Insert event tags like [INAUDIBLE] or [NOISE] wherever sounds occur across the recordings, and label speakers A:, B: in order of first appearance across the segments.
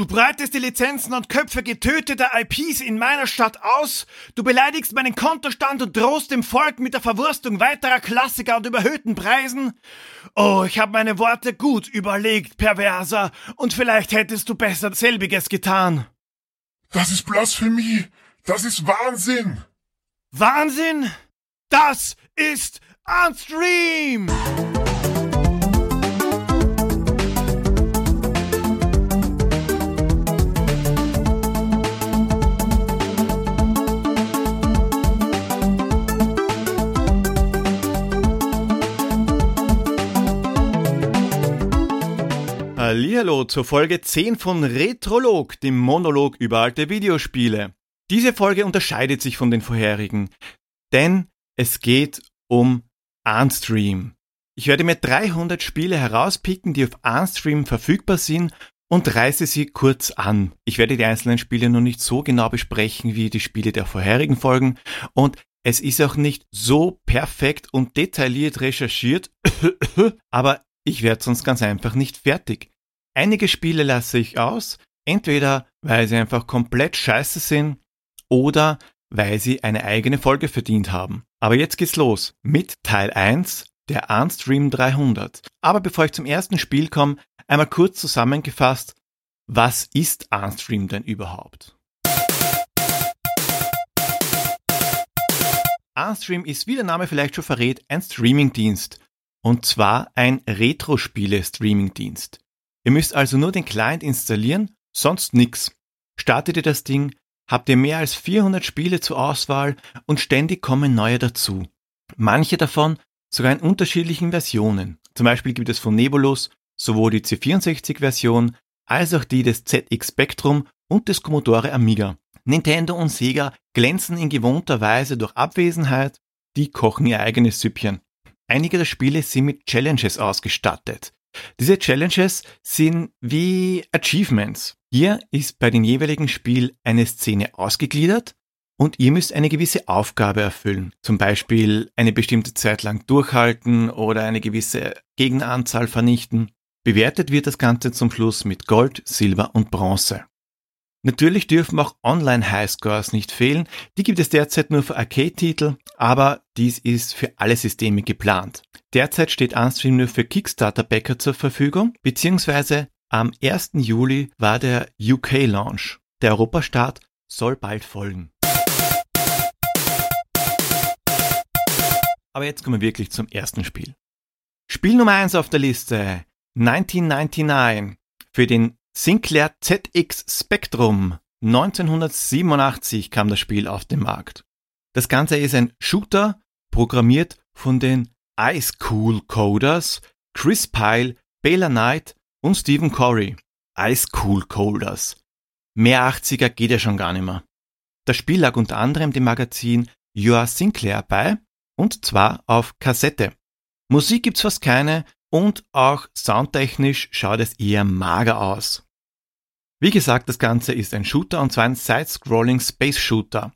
A: Du breitest die Lizenzen und Köpfe getöteter IPs in meiner Stadt aus, du beleidigst meinen Kontostand und drohst dem Volk mit der Verwurstung weiterer Klassiker und überhöhten Preisen. Oh, ich habe meine Worte gut überlegt, Perverser, und vielleicht hättest du besser selbiges getan.
B: Das ist Blasphemie. Das ist Wahnsinn.
A: Wahnsinn? Das ist Unstream! Hallihallo zur Folge 10 von Retrolog, dem Monolog über alte Videospiele. Diese Folge unterscheidet sich von den vorherigen, denn es geht um Unstream. Ich werde mir 300 Spiele herauspicken, die auf Unstream verfügbar sind und reiße sie kurz an. Ich werde die einzelnen Spiele noch nicht so genau besprechen wie die Spiele der vorherigen Folgen und es ist auch nicht so perfekt und detailliert recherchiert, [COUGHS] aber ich werde sonst ganz einfach nicht fertig. Einige Spiele lasse ich aus, entweder weil sie einfach komplett scheiße sind oder weil sie eine eigene Folge verdient haben. Aber jetzt geht's los mit Teil 1 der Unstream 300. Aber bevor ich zum ersten Spiel komme, einmal kurz zusammengefasst, was ist Unstream denn überhaupt? Unstream ist, wie der Name vielleicht schon verrät, ein Streamingdienst. Und zwar ein Retro-Spiele-Streamingdienst. Ihr müsst also nur den Client installieren, sonst nix. Startet ihr das Ding, habt ihr mehr als 400 Spiele zur Auswahl und ständig kommen neue dazu. Manche davon sogar in unterschiedlichen Versionen. Zum Beispiel gibt es von Nebulus sowohl die C64-Version als auch die des ZX Spectrum und des Commodore Amiga. Nintendo und Sega glänzen in gewohnter Weise durch Abwesenheit, die kochen ihr eigenes Süppchen. Einige der Spiele sind mit Challenges ausgestattet. Diese Challenges sind wie Achievements. Hier ist bei dem jeweiligen Spiel eine Szene ausgegliedert und ihr müsst eine gewisse Aufgabe erfüllen. Zum Beispiel eine bestimmte Zeit lang durchhalten oder eine gewisse Gegneranzahl vernichten. Bewertet wird das Ganze zum Schluss mit Gold, Silber und Bronze. Natürlich dürfen auch Online-Highscores nicht fehlen. Die gibt es derzeit nur für Arcade-Titel, aber dies ist für alle Systeme geplant. Derzeit steht Unstream nur für Kickstarter-Backer zur Verfügung, beziehungsweise am 1. Juli war der UK-Launch. Der Europastart soll bald folgen. Aber jetzt kommen wir wirklich zum ersten Spiel. Spiel Nummer 1 auf der Liste 1999 für den Sinclair ZX Spectrum. 1987 kam das Spiel auf den Markt. Das Ganze ist ein Shooter, programmiert von den Ice Cool Coders, Chris Pyle, Bela Knight und Stephen Corey. Ice Cool Coders. Mehr 80er geht ja schon gar nicht mehr. Das Spiel lag unter anderem dem Magazin You Are Sinclair bei, und zwar auf Kassette. Musik gibt's fast keine und auch soundtechnisch schaut es eher mager aus. Wie gesagt, das Ganze ist ein Shooter und zwar ein Side-Scrolling Space Shooter.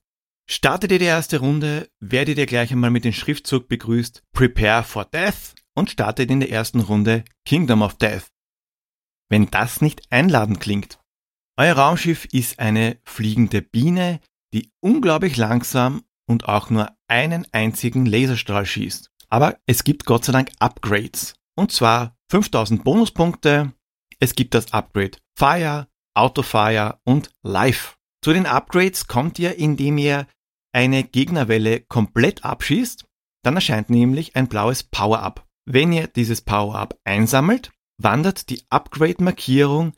A: Startet ihr die erste Runde, werdet ihr gleich einmal mit dem Schriftzug begrüßt Prepare for Death und startet in der ersten Runde Kingdom of Death. Wenn das nicht einladend klingt. Euer Raumschiff ist eine fliegende Biene, die unglaublich langsam und auch nur einen einzigen Laserstrahl schießt. Aber es gibt Gott sei Dank Upgrades. Und zwar 5000 Bonuspunkte. Es gibt das Upgrade Fire, Autofire und Life. Zu den Upgrades kommt ihr, indem ihr eine Gegnerwelle komplett abschießt, dann erscheint nämlich ein blaues Power-Up. Wenn ihr dieses Power-Up einsammelt, wandert die Upgrade-Markierung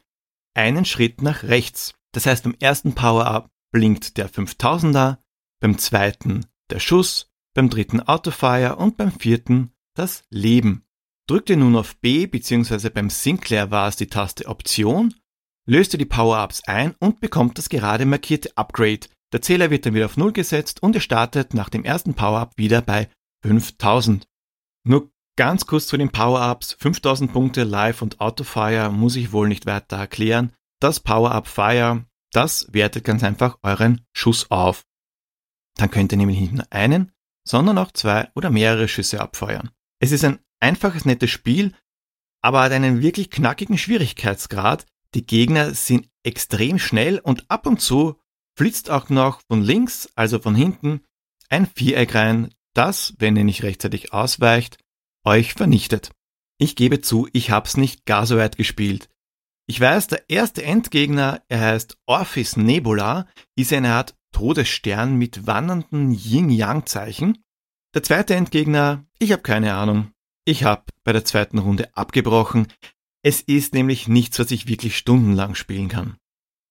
A: einen Schritt nach rechts. Das heißt, beim ersten Power-Up blinkt der 5000er, beim zweiten der Schuss, beim dritten Autofire und beim vierten das Leben. Drückt ihr nun auf B bzw. beim Sinclair war es die Taste Option, löst ihr die Power-Ups ein und bekommt das gerade markierte Upgrade, der Zähler wird dann wieder auf Null gesetzt und ihr startet nach dem ersten Power-Up wieder bei 5000. Nur ganz kurz zu den Power-Ups. 5000 Punkte Live und Autofire muss ich wohl nicht weiter erklären. Das Power-Up Fire, das wertet ganz einfach euren Schuss auf. Dann könnt ihr nämlich nicht nur einen, sondern auch zwei oder mehrere Schüsse abfeuern. Es ist ein einfaches, nettes Spiel, aber hat einen wirklich knackigen Schwierigkeitsgrad, Die Gegner sind extrem schnell und ab und zu flitzt auch noch von links, also von hinten, ein Viereck rein, das, wenn ihr nicht rechtzeitig ausweicht, euch vernichtet. Ich gebe zu, ich hab's nicht gar so weit gespielt. Ich weiß, der erste Endgegner, er heißt Orphis Nebula, ist eine Art Todesstern mit wandernden Yin-Yang-Zeichen. Der zweite Endgegner, ich habe keine Ahnung. Ich habe bei der zweiten Runde abgebrochen. Es ist nämlich nichts, was ich wirklich stundenlang spielen kann.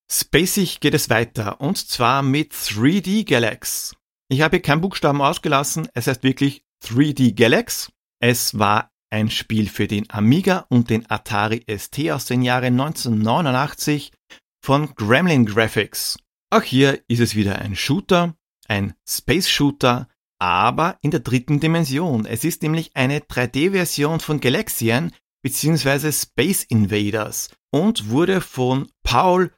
A: Spacig geht es weiter und zwar mit 3D Galax. Ich habe hier keinen Buchstaben ausgelassen, es heißt wirklich 3D Galax. Es war ein Spiel für den Amiga und den Atari ST aus den Jahren 1989 von Gremlin Graphics. Auch hier ist es wieder ein Shooter, ein Space Shooter, aber in der dritten Dimension. Es ist nämlich eine 3D-Version von Galaxian bzw. Space Invaders und wurde von Paul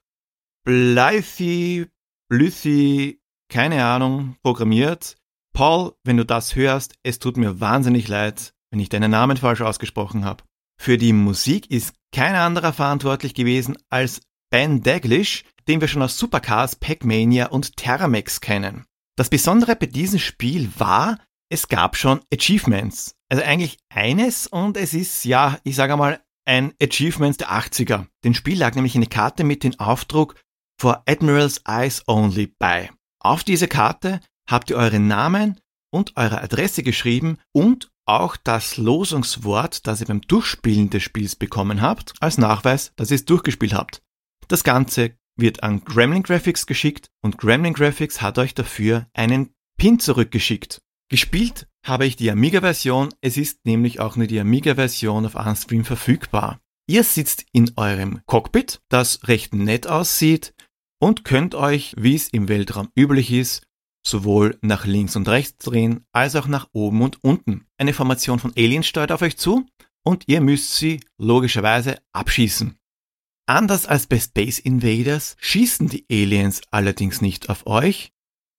A: Blythe, Blythe, keine Ahnung, programmiert. Paul, wenn du das hörst, es tut mir wahnsinnig leid, wenn ich deinen Namen falsch ausgesprochen habe. Für die Musik ist kein anderer verantwortlich gewesen als Ben Daglish, den wir schon aus Supercars, Pac-Mania und Terramex kennen. Das Besondere bei diesem Spiel war, es gab schon Achievements. Also eigentlich eines und es ist, ja, ich sage mal, ein Achievement der 80er. Den Spiel lag nämlich eine Karte mit dem Aufdruck For Admiral's Eyes Only bei. Auf diese Karte habt ihr euren Namen und eure Adresse geschrieben und auch das Losungswort, das ihr beim Durchspielen des Spiels bekommen habt, als Nachweis, dass ihr es durchgespielt habt. Das Ganze wird an Gremlin Graphics geschickt und Gremlin Graphics hat euch dafür einen Pin zurückgeschickt. Gespielt habe ich die Amiga-Version, es ist nämlich auch nur die Amiga-Version auf Unstream verfügbar. Ihr sitzt in eurem Cockpit, das recht nett aussieht und könnt euch, wie es im Weltraum üblich ist, sowohl nach links und rechts drehen, als auch nach oben und unten. Eine Formation von Aliens steuert auf euch zu und ihr müsst sie logischerweise abschießen. Anders als bei Space Invaders schießen die Aliens allerdings nicht auf euch,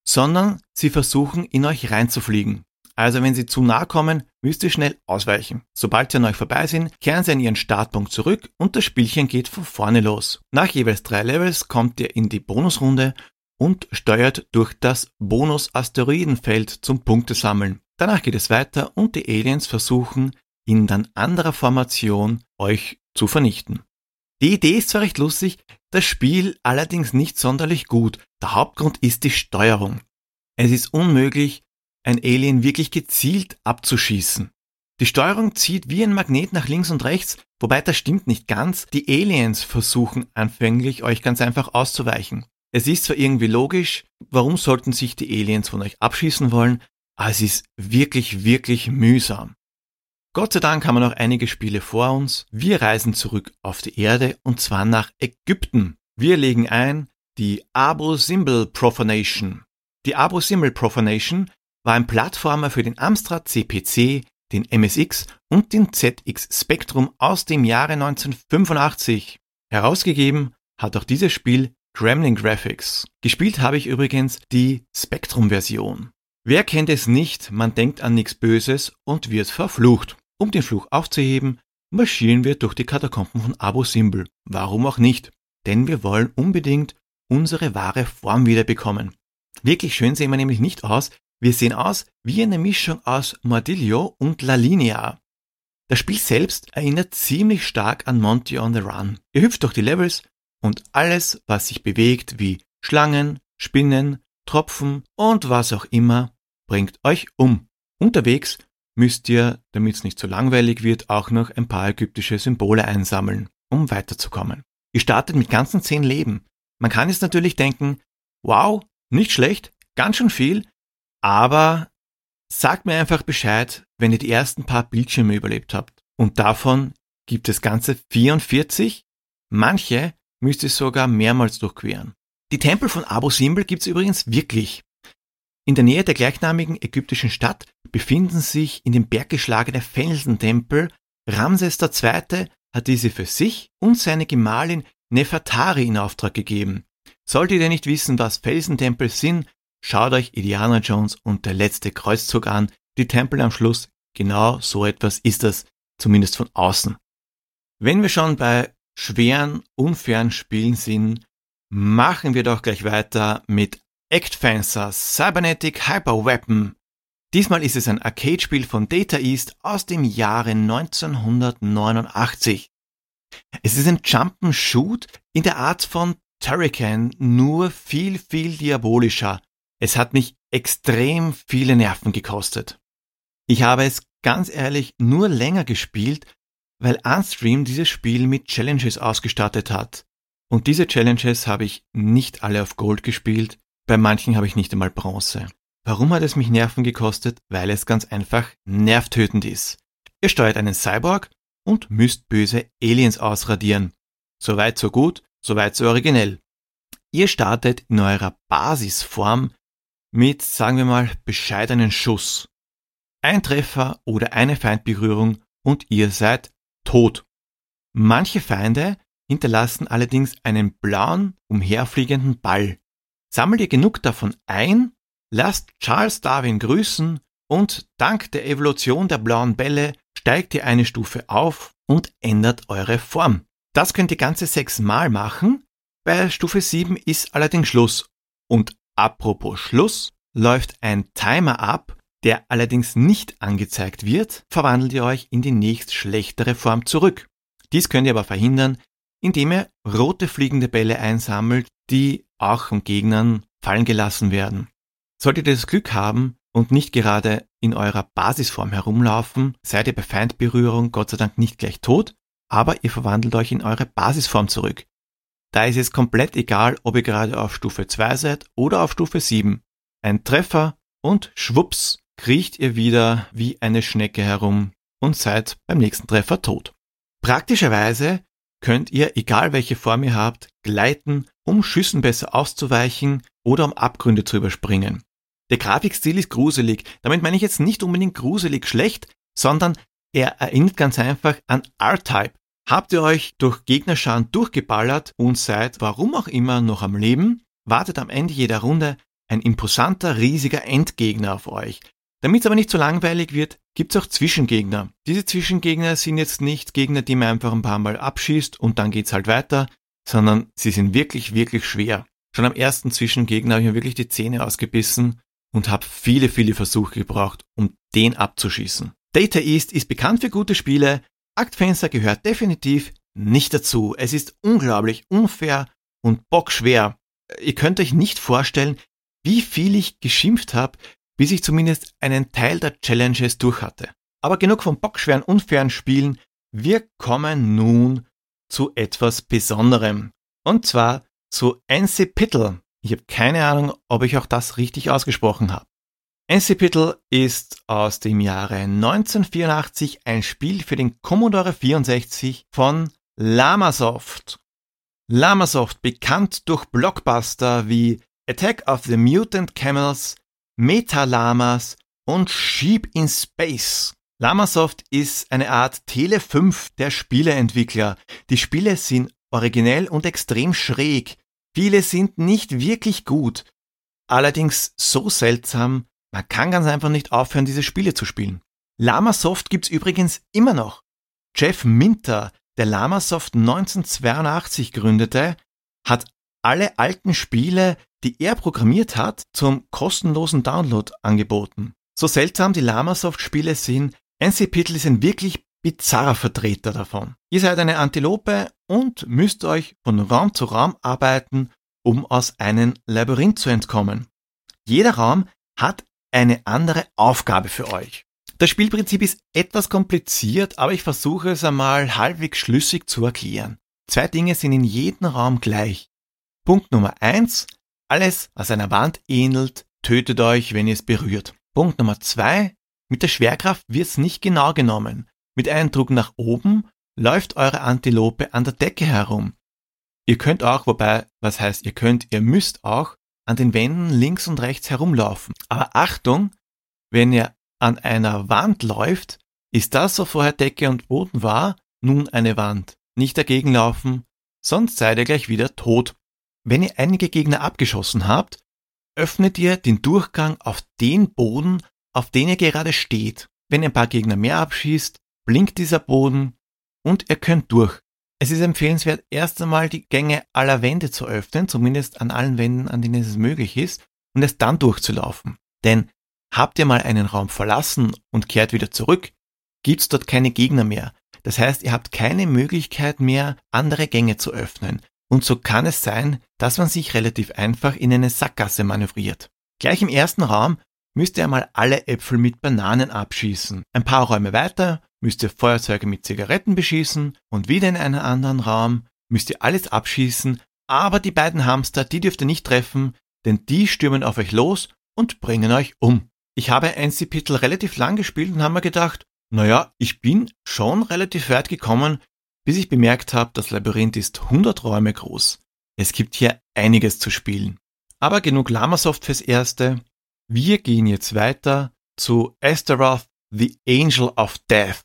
A: sondern sie versuchen in euch reinzufliegen. Also wenn sie zu nah kommen, müsst ihr schnell ausweichen. Sobald sie an euch vorbei sind, kehren sie an ihren Startpunkt zurück und das Spielchen geht von vorne los. Nach jeweils drei Levels kommt ihr in die Bonusrunde und steuert durch das Bonus-Asteroidenfeld zum Punktesammeln. Danach geht es weiter und die Aliens versuchen in dann anderer Formation euch zu vernichten. Die Idee ist zwar recht lustig, das Spiel allerdings nicht sonderlich gut. Der Hauptgrund ist die Steuerung. Es ist unmöglich, ein Alien wirklich gezielt abzuschießen. Die Steuerung zieht wie ein Magnet nach links und rechts, wobei das stimmt nicht ganz. Die Aliens versuchen anfänglich euch ganz einfach auszuweichen. Es ist zwar irgendwie logisch, warum sollten sich die Aliens von euch abschießen wollen, aber es ist wirklich, wirklich mühsam. Gott sei Dank haben wir noch einige Spiele vor uns. Wir reisen zurück auf die Erde und zwar nach Ägypten. Wir legen ein die Abu Simbel Profanation. Die Abu Simbel Profanation war ein Plattformer für den Amstrad CPC, den MSX und den ZX Spectrum aus dem Jahre 1985. Herausgegeben hat auch dieses Spiel Gremlin Graphics. Gespielt habe ich übrigens die Spectrum-Version. Wer kennt es nicht, man denkt an nichts Böses und wird verflucht. Um den Fluch aufzuheben, marschieren wir durch die Katakomben von Abu Simbel. Warum auch nicht? Denn wir wollen unbedingt unsere wahre Form wiederbekommen. Wirklich schön sehen wir nämlich nicht aus. Wir sehen aus wie eine Mischung aus Mordillo und La Linea. Das Spiel selbst erinnert ziemlich stark an Monty on the Run. Ihr hüpft durch die Levels und alles, was sich bewegt, wie Schlangen, Spinnen, Tropfen und was auch immer, bringt euch um. Unterwegs müsst ihr, damit es nicht so langweilig wird, auch noch ein paar ägyptische Symbole einsammeln, um weiterzukommen. Ihr startet mit ganzen zehn Leben. Man kann jetzt natürlich denken, wow, nicht schlecht, ganz schön viel, aber sagt mir einfach Bescheid, wenn ihr die ersten paar Bildschirme überlebt habt. Und davon gibt es ganze 44. Manche müsst ihr sogar mehrmals durchqueren. Die Tempel von Abu Simbel gibt's übrigens wirklich. In der Nähe der gleichnamigen ägyptischen Stadt befinden sich in den Berg geschlagene Felsentempel. Ramses II. hat diese für sich und seine Gemahlin Nefertari in Auftrag gegeben. Solltet ihr nicht wissen, was Felsentempel sind, schaut euch Indiana Jones und der letzte Kreuzzug an. Die Tempel am Schluss, genau so etwas ist das, zumindest von außen. Wenn wir schon bei schweren, unfairen Spielen sind, machen wir doch gleich weiter mit Act Fencer Cybernetic Hyper Weapon. Diesmal ist es ein Arcade-Spiel von Data East aus dem Jahre 1989. Es ist ein Jump'n'Shoot in der Art von Turrican, nur viel, viel diabolischer. Es hat mich extrem viele Nerven gekostet. Ich habe es ganz ehrlich nur länger gespielt, weil Unstream dieses Spiel mit Challenges ausgestattet hat. Und diese Challenges habe ich nicht alle auf Gold gespielt, bei manchen habe ich nicht einmal Bronze. Warum hat es mich Nerven gekostet? Weil es ganz einfach nervtötend ist. Ihr steuert einen Cyborg und müsst böse Aliens ausradieren. Soweit so gut, soweit so originell. Ihr startet in eurer Basisform mit, sagen wir mal, bescheidenen Schuss. Ein Treffer oder eine Feindberührung und ihr seid tot. Manche Feinde hinterlassen allerdings einen blauen, umherfliegenden Ball. Sammelt ihr genug davon ein, lasst Charles Darwin grüßen und dank der Evolution der blauen Bälle steigt ihr eine Stufe auf und ändert eure Form. Das könnt ihr ganze sechs Mal machen. Bei Stufe 7 ist allerdings Schluss. Und apropos Schluss, läuft ein Timer ab, der allerdings nicht angezeigt wird, verwandelt ihr euch in die nächst schlechtere Form zurück. Dies könnt ihr aber verhindern, indem ihr rote fliegende Bälle einsammelt, die auch von Gegnern fallen gelassen werden. Solltet ihr das Glück haben und nicht gerade in eurer Basisform herumlaufen, seid ihr bei Feindberührung Gott sei Dank nicht gleich tot, aber ihr verwandelt euch in eure Basisform zurück. Da ist es komplett egal, ob ihr gerade auf Stufe 2 seid oder auf Stufe 7. Ein Treffer und schwupps kriecht ihr wieder wie eine Schnecke herum und seid beim nächsten Treffer tot. Praktischerweise könnt ihr, egal welche Form ihr habt, gleiten, um Schüssen besser auszuweichen oder um Abgründe zu überspringen. Der Grafikstil ist gruselig. Damit meine ich jetzt nicht unbedingt gruselig schlecht, sondern er erinnert ganz einfach an R-Type. Habt ihr euch durch Gegnerscharen durchgeballert und seid, warum auch immer, noch am Leben, wartet am Ende jeder Runde ein imposanter, riesiger Endgegner auf euch. Damit es aber nicht zu so langweilig wird, gibt es auch Zwischengegner. Diese Zwischengegner sind jetzt nicht Gegner, die man einfach ein paar Mal abschießt und dann geht's halt weiter, sondern sie sind wirklich, wirklich schwer. Schon am ersten Zwischengegner habe ich mir wirklich die Zähne ausgebissen und habe viele, viele Versuche gebraucht, um den abzuschießen. Data East ist bekannt für gute Spiele, Aktfenster gehört definitiv nicht dazu. Es ist unglaublich unfair und bockschwer. Ihr könnt euch nicht vorstellen, wie viel ich geschimpft habe, bis ich zumindest einen Teil der Challenges durch hatte. Aber genug von bockschweren, unfairen Spielen. Wir kommen nun zu etwas Besonderem. Und zwar zu Ancipitl. Ich habe keine Ahnung, ob ich auch das richtig ausgesprochen habe. Ancipitl ist aus dem Jahre 1984 ein Spiel für den Commodore 64 von Lamasoft. Lamasoft, bekannt durch Blockbuster wie Attack of the Mutant Camels, Metalamas und Sheep in Space. Lamasoft ist eine Art Tele 5 der Spieleentwickler. Die Spiele sind originell und extrem schräg. Viele sind nicht wirklich gut. Allerdings so seltsam, man kann ganz einfach nicht aufhören, diese Spiele zu spielen. Lamasoft gibt's übrigens immer noch. Jeff Minter, der Lamasoft 1982 gründete, hat alle alten Spiele die er programmiert hat, zum kostenlosen Download angeboten. So seltsam die Lamasoft-Spiele sind, NCPitl ist ein wirklich bizarrer Vertreter davon. Ihr seid eine Antilope und müsst euch von Raum zu Raum arbeiten, um aus einem Labyrinth zu entkommen. Jeder Raum hat eine andere Aufgabe für euch. Das Spielprinzip ist etwas kompliziert, aber ich versuche es einmal halbwegs schlüssig zu erklären. Zwei Dinge sind in jedem Raum gleich. Punkt Nummer eins: alles, was einer Wand ähnelt, tötet euch, wenn ihr es berührt. Punkt Nummer zwei. Mit der Schwerkraft wird's nicht genau genommen. Mit einem Druck nach oben läuft eure Antilope an der Decke herum. Ihr könnt auch, wobei, was heißt ihr könnt, ihr müsst auch an den Wänden links und rechts herumlaufen. Aber Achtung, wenn ihr an einer Wand läuft, ist das, was vorher Decke und Boden war, nun eine Wand. Nicht dagegen laufen, sonst seid ihr gleich wieder tot. Wenn ihr einige Gegner abgeschossen habt, öffnet ihr den Durchgang auf den Boden, auf den ihr gerade steht. Wenn ihr ein paar Gegner mehr abschießt, blinkt dieser Boden und ihr könnt durch. Es ist empfehlenswert, erst einmal die Gänge aller Wände zu öffnen, zumindest an allen Wänden, an denen es möglich ist, und es dann durchzulaufen. Denn habt ihr mal einen Raum verlassen und kehrt wieder zurück, gibt's dort keine Gegner mehr. Das heißt, ihr habt keine Möglichkeit mehr, andere Gänge zu öffnen. Und so kann es sein, dass man sich relativ einfach in eine Sackgasse manövriert. Gleich im ersten Raum müsst ihr einmal alle Äpfel mit Bananen abschießen. Ein paar Räume weiter müsst ihr Feuerzeuge mit Zigaretten beschießen und wieder in einem anderen Raum müsst ihr alles abschießen, aber die beiden Hamster, die dürft ihr nicht treffen, denn die stürmen auf euch los und bringen euch um. Ich habe ein Kapitel relativ lang gespielt und habe mir gedacht, naja, ich bin schon relativ weit gekommen, bis ich bemerkt habe, das Labyrinth ist 100 Räume groß. Es gibt hier einiges zu spielen. Aber genug Lamasoft fürs Erste. Wir gehen jetzt weiter zu Astaroth, The Angel of Death.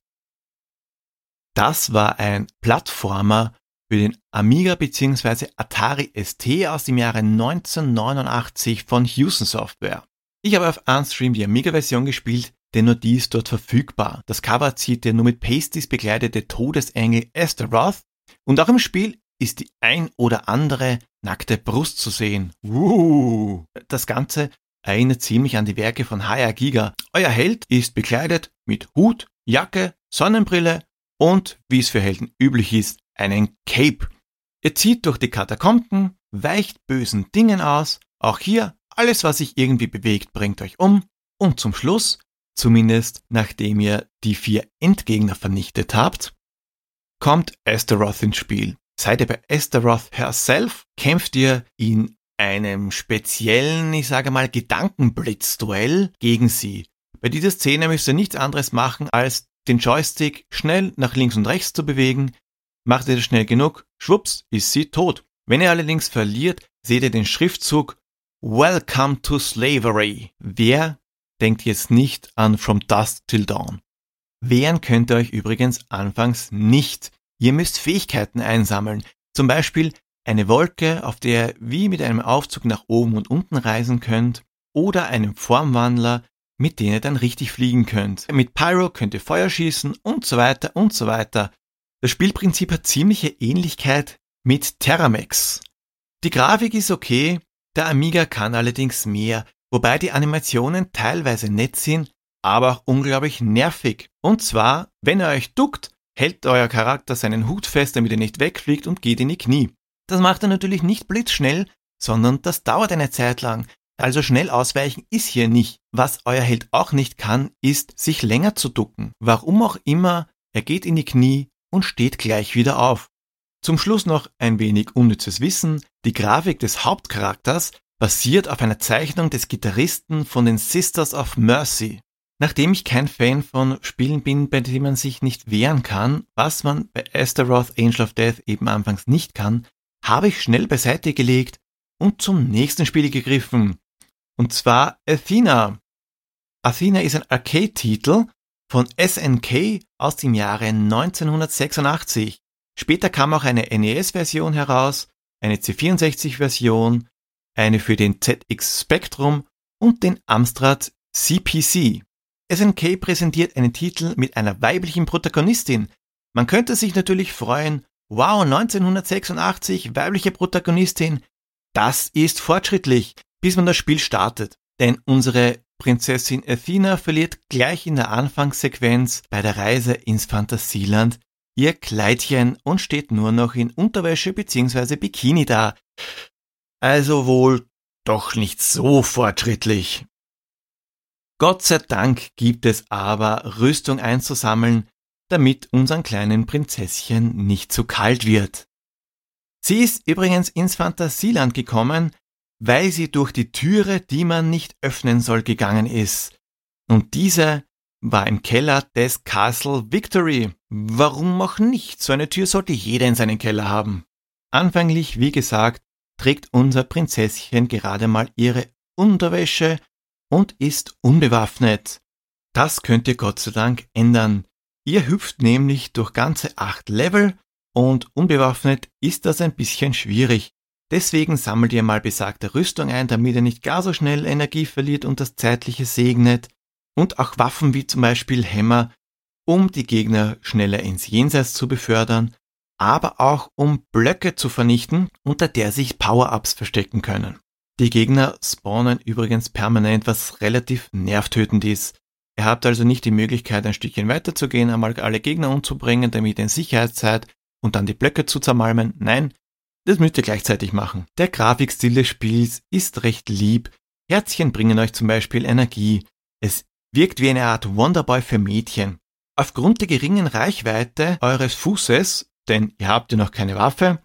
A: Das war ein Plattformer für den Amiga bzw. Atari ST aus dem Jahre 1989 von Houston Software. Ich habe auf Unstream die Amiga-Version gespielt, denn nur die ist dort verfügbar. Das Cover zieht der nur mit Pasties begleitete Todesengel Astaroth und auch im Spiel ist die ein oder andere nackte Brust zu sehen. Uh. Das Ganze erinnert ziemlich an die Werke von Haya Giga. Euer Held ist bekleidet mit Hut, Jacke, Sonnenbrille und, wie es für Helden üblich ist, einen Cape. Ihr zieht durch die Katakomben, weicht bösen Dingen aus, auch hier alles, was sich irgendwie bewegt, bringt euch um und zum Schluss, zumindest nachdem ihr die vier Endgegner vernichtet habt, kommt Astaroth ins Spiel. Seid ihr bei Astaroth herself, kämpft ihr in einem speziellen, ich sage mal, Gedankenblitzduell gegen sie. Bei dieser Szene müsst ihr nichts anderes machen, als den Joystick schnell nach links und rechts zu bewegen. Macht ihr das schnell genug, schwupps, ist sie tot. Wenn ihr allerdings verliert, seht ihr den Schriftzug Welcome to Slavery. Wer denkt jetzt nicht an From Dusk Till Dawn? Wehren könnt ihr euch übrigens anfangs nicht. Ihr müsst Fähigkeiten einsammeln. Zum Beispiel eine Wolke, auf der ihr wie mit einem Aufzug nach oben und unten reisen könnt, oder einen Formwandler, mit denen ihr dann richtig fliegen könnt. Mit Pyro könnt ihr Feuer schießen und so weiter und so weiter. Das Spielprinzip hat ziemliche Ähnlichkeit mit Terramex. Die Grafik ist okay, der Amiga kann allerdings mehr, wobei die Animationen teilweise nett sind, aber auch unglaublich nervig. Und zwar, wenn ihr euch duckt, hält euer Charakter seinen Hut fest, damit er nicht wegfliegt und geht in die Knie. Das macht er natürlich nicht blitzschnell, sondern das dauert eine Zeit lang. Also schnell ausweichen ist hier nicht. Was euer Held auch nicht kann, ist, sich länger zu ducken. Warum auch immer, er geht in die Knie und steht gleich wieder auf. Zum Schluss noch ein wenig unnützes Wissen. Die Grafik des Hauptcharakters basiert auf einer Zeichnung des Gitarristen von den Sisters of Mercy. Nachdem ich kein Fan von Spielen bin, bei denen man sich nicht wehren kann, was man bei Astaroth Angel of Death eben anfangs nicht kann, habe ich schnell beiseite gelegt und zum nächsten Spiel gegriffen. Und zwar Athena. Athena ist ein Arcade-Titel von SNK aus dem Jahre 1986. Später kam auch eine NES-Version heraus, eine C64-Version, eine für den ZX Spectrum und den Amstrad CPC. SNK präsentiert einen Titel mit einer weiblichen Protagonistin. Man könnte sich natürlich freuen, wow, 1986, weibliche Protagonistin, das ist fortschrittlich bis man das Spiel startet. Denn unsere Prinzessin Athena verliert gleich in der Anfangssequenz bei der Reise ins Fantasieland ihr Kleidchen und steht nur noch in Unterwäsche bzw. Bikini da. Also wohl doch nicht so fortschrittlich. Gott sei Dank gibt es aber Rüstung einzusammeln, damit unseren kleinen Prinzesschen nicht zu kalt wird. Sie ist übrigens ins Fantasieland gekommen, weil sie durch die Türe, die man nicht öffnen soll, gegangen ist. Und diese war im Keller des Castle Victory. Warum auch nicht? So eine Tür sollte jeder in seinen Keller haben. Anfänglich, wie gesagt, trägt unser Prinzesschen gerade mal ihre Unterwäsche und ist unbewaffnet. Das könnt ihr Gott sei Dank ändern. Ihr hüpft nämlich durch ganze acht Level und unbewaffnet ist das ein bisschen schwierig. Deswegen sammelt ihr mal besagte Rüstung ein, damit ihr nicht gar so schnell Energie verliert und das Zeitliche segnet. Und auch Waffen wie zum Beispiel Hämmer, um die Gegner schneller ins Jenseits zu befördern. aber auch um Blöcke zu vernichten, unter der sich Power-Ups verstecken können. Die Gegner spawnen übrigens permanent, was relativ nervtötend ist. Ihr habt also nicht die Möglichkeit, ein Stückchen weiterzugehen, einmal alle Gegner umzubringen, damit ihr in Sicherheit seid und dann die Blöcke zu zermalmen. Nein, das müsst ihr gleichzeitig machen. Der Grafikstil des Spiels ist recht lieb. Herzchen bringen euch zum Beispiel Energie. Es wirkt wie eine Art Wonderboy für Mädchen. Aufgrund der geringen Reichweite eures Fußes, denn ihr habt ja noch keine Waffe,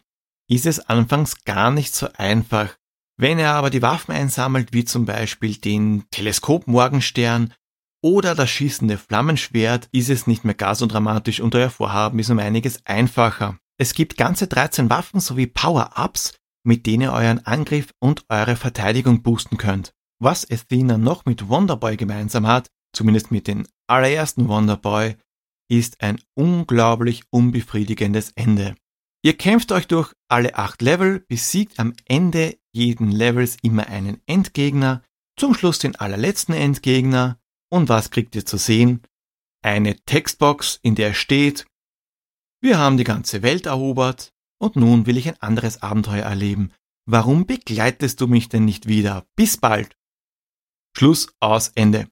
A: ist es anfangs gar nicht so einfach. Wenn ihr aber die Waffen einsammelt, wie zum Beispiel den Teleskop-Morgenstern oder das schießende Flammenschwert, ist es nicht mehr gar so dramatisch und euer Vorhaben ist um einiges einfacher. Es gibt ganze 13 Waffen sowie Power-Ups, mit denen ihr euren Angriff und eure Verteidigung boosten könnt. Was Athena noch mit Wonderboy gemeinsam hat, zumindest mit den allerersten Wonderboy, ist ein unglaublich unbefriedigendes Ende. Ihr kämpft euch durch alle acht Level, besiegt am Ende jeden Levels immer einen Endgegner, zum Schluss den allerletzten Endgegner. Und was kriegt ihr zu sehen? Eine Textbox, in der steht, wir haben die ganze Welt erobert und nun will ich ein anderes Abenteuer erleben. Warum begleitest du mich denn nicht wieder? Bis bald. Schluss aus Ende.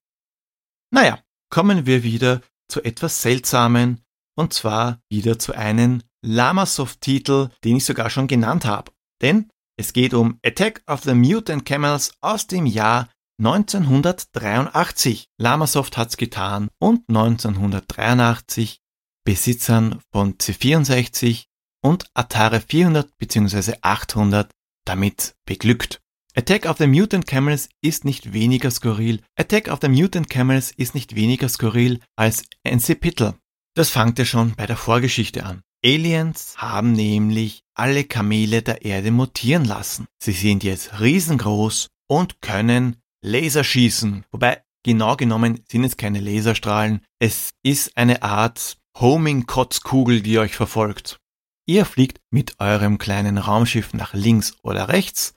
A: Naja, kommen wir wieder zu etwas Seltsamen, und zwar wieder zu einem Lamasoft-Titel, den ich sogar schon genannt habe. Denn es geht um Attack of the Mutant Camels aus dem Jahr 1983. Lamasoft hat's getan und 1983 Besitzern von C64 und Atari 400 bzw. 800 damit beglückt. Attack of the Mutant Camels ist nicht weniger skurril. Attack of the Mutant Camels ist nicht weniger skurril als NC Pittle. Das fängt ja schon bei der Vorgeschichte an. Aliens haben nämlich alle Kamele der Erde mutieren lassen. Sie sind jetzt riesengroß und können Laser schießen. Wobei genau genommen sind es keine Laserstrahlen. Es ist eine Art Homing-Kotzkugel, die euch verfolgt. Ihr fliegt mit eurem kleinen Raumschiff nach links oder rechts,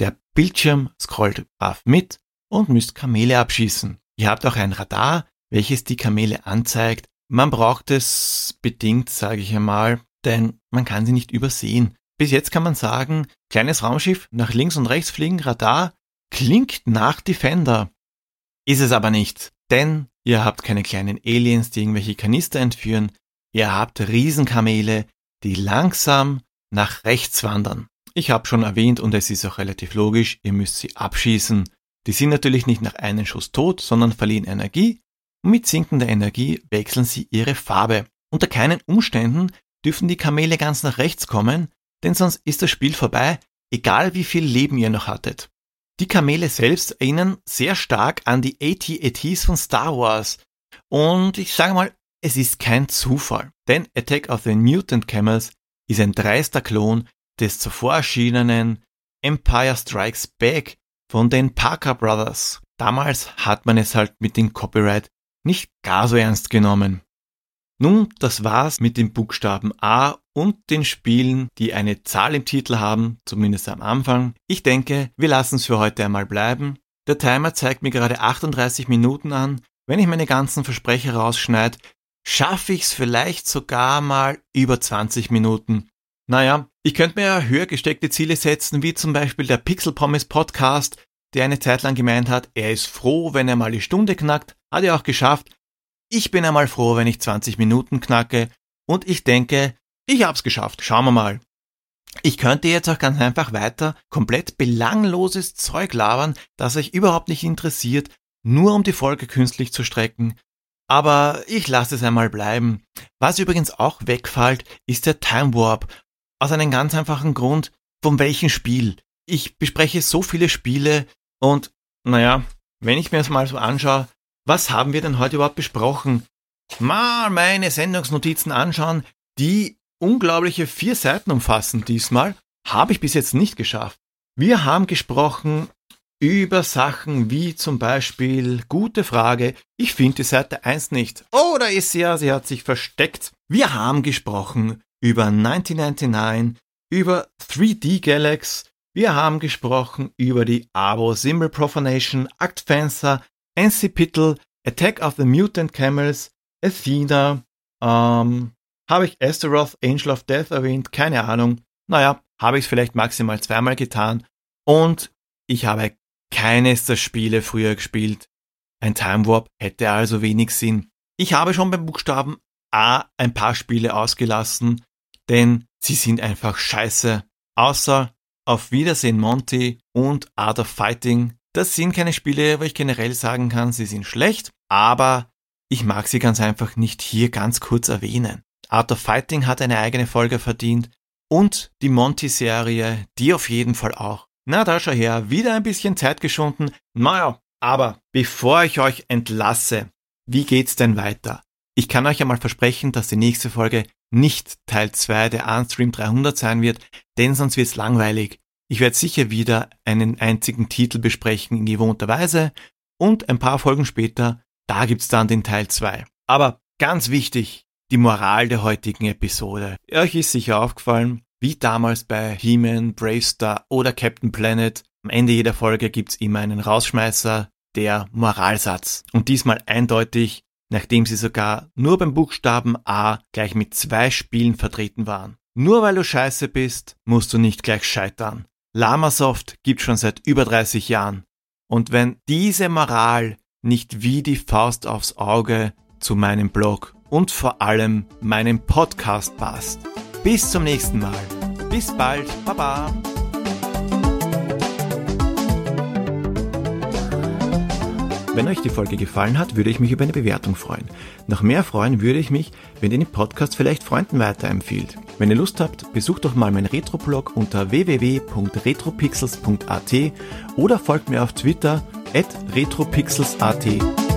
A: der Bildschirm scrollt brav mit und müsst Kamele abschießen. Ihr habt auch ein Radar, welches die Kamele anzeigt. Man braucht es bedingt, sage ich einmal, denn man kann sie nicht übersehen. Bis jetzt kann man sagen, kleines Raumschiff, nach links und rechts fliegen, Radar, klingt nach Defender. Ist es aber nicht, denn ihr habt keine kleinen Aliens, die irgendwelche Kanister entführen, ihr habt Riesenkamele, die langsam nach rechts wandern. Ich habe schon erwähnt und es ist auch relativ logisch, ihr müsst sie abschießen. Die sind natürlich nicht nach einem Schuss tot, sondern verlieren Energie und mit sinkender Energie wechseln sie ihre Farbe. Unter keinen Umständen dürfen die Kamele ganz nach rechts kommen, denn sonst ist das Spiel vorbei, egal wie viel Leben ihr noch hattet. Die Kamele selbst erinnern sehr stark an die AT-ATs von Star Wars. Und ich sage mal, es ist kein Zufall, denn Attack of the Mutant Camels ist ein dreister Klon des zuvor erschienenen Empire Strikes Back von den Parker Brothers. Damals hat man es halt mit dem Copyright nicht gar so ernst genommen. Nun, das war's mit den Buchstaben A und den Spielen, die eine Zahl im Titel haben, zumindest am Anfang. Ich denke, wir lassen es für heute einmal bleiben. Der Timer zeigt mir gerade 38 Minuten an. Wenn ich meine ganzen Versprecher rausschneide, schaffe ich es vielleicht sogar mal über 20 Minuten. Naja, ich könnte mir ja höher gesteckte Ziele setzen, wie zum Beispiel der Pixel Pommes Podcast, der eine Zeit lang gemeint hat, er ist froh, wenn er mal die Stunde knackt, hat er auch geschafft. Ich bin einmal froh, wenn ich 20 Minuten knacke und ich denke, ich hab's geschafft. Schauen wir mal. Ich könnte jetzt auch ganz einfach weiter komplett belangloses Zeug labern, das euch überhaupt nicht interessiert, nur um die Folge künstlich zu strecken. Aber ich lasse es einmal bleiben. Was übrigens auch wegfällt, ist der Time Warp aus einem ganz einfachen Grund, von welchem Spiel. Ich bespreche so viele Spiele und, naja, wenn ich mir das mal so anschaue, was haben wir denn heute überhaupt besprochen? Mal meine Sendungsnotizen anschauen, die unglaubliche vier Seiten umfassen diesmal, habe ich bis jetzt nicht geschafft. Wir haben gesprochen über Sachen wie zum Beispiel, gute Frage, ich finde die Seite 1 nicht. Oh, da ist sie ja, sie hat sich versteckt. Wir haben gesprochen über 1999, über 3D Galax. Wir haben gesprochen über die Abo Symbol Profanation, Act Fencer, Pittle, Attack of the Mutant Camels, Athena, ähm, Habe ich Astaroth, Angel of Death erwähnt? Keine Ahnung. Naja, habe ich es vielleicht maximal zweimal getan. Und ich habe keines der Spiele früher gespielt. Ein Time Warp hätte also wenig Sinn. Ich habe schon beim Buchstaben A ein paar Spiele ausgelassen, denn sie sind einfach scheiße. Außer Auf Wiedersehen Monty und Art of Fighting. Das sind keine Spiele, wo ich generell sagen kann, sie sind schlecht, aber ich mag sie ganz einfach nicht hier ganz kurz erwähnen. Art of Fighting hat eine eigene Folge verdient und die Monty-Serie, die auf jeden Fall auch. Na, da schau her, wieder ein bisschen Zeit geschunden. Naja, aber bevor ich euch entlasse, wie geht's denn weiter? Ich kann euch einmal versprechen, dass die nächste Folge nicht Teil 2 der Unstream 300 sein wird, denn sonst wird's langweilig. Ich werde sicher wieder einen einzigen Titel besprechen in gewohnter Weise und ein paar Folgen später, da gibt's dann den Teil 2. Aber ganz wichtig, die Moral der heutigen Episode. Euch ist sicher aufgefallen, wie damals bei He-Man, Bravestar oder Captain Planet, am Ende jeder Folge gibt's immer einen Rausschmeißer, der Moralsatz. Und diesmal eindeutig, nachdem sie sogar nur beim Buchstaben A gleich mit zwei Spielen vertreten waren. Nur weil du scheiße bist, musst du nicht gleich scheitern. Lamasoft gibt schon seit über 30 Jahren. Und wenn diese Moral nicht wie die Faust aufs Auge zu meinem Blog und vor allem meinem Podcast passt. Bis zum nächsten Mal. Bis bald. Baba. Wenn euch die Folge gefallen hat, würde ich mich über eine Bewertung freuen. Noch mehr freuen würde ich mich, wenn ihr den Podcast vielleicht Freunden weiterempfiehlt. Wenn ihr Lust habt, besucht doch mal meinen Retroblog unter www.retropixels.at oder folgt mir auf Twitter at retropixels.at.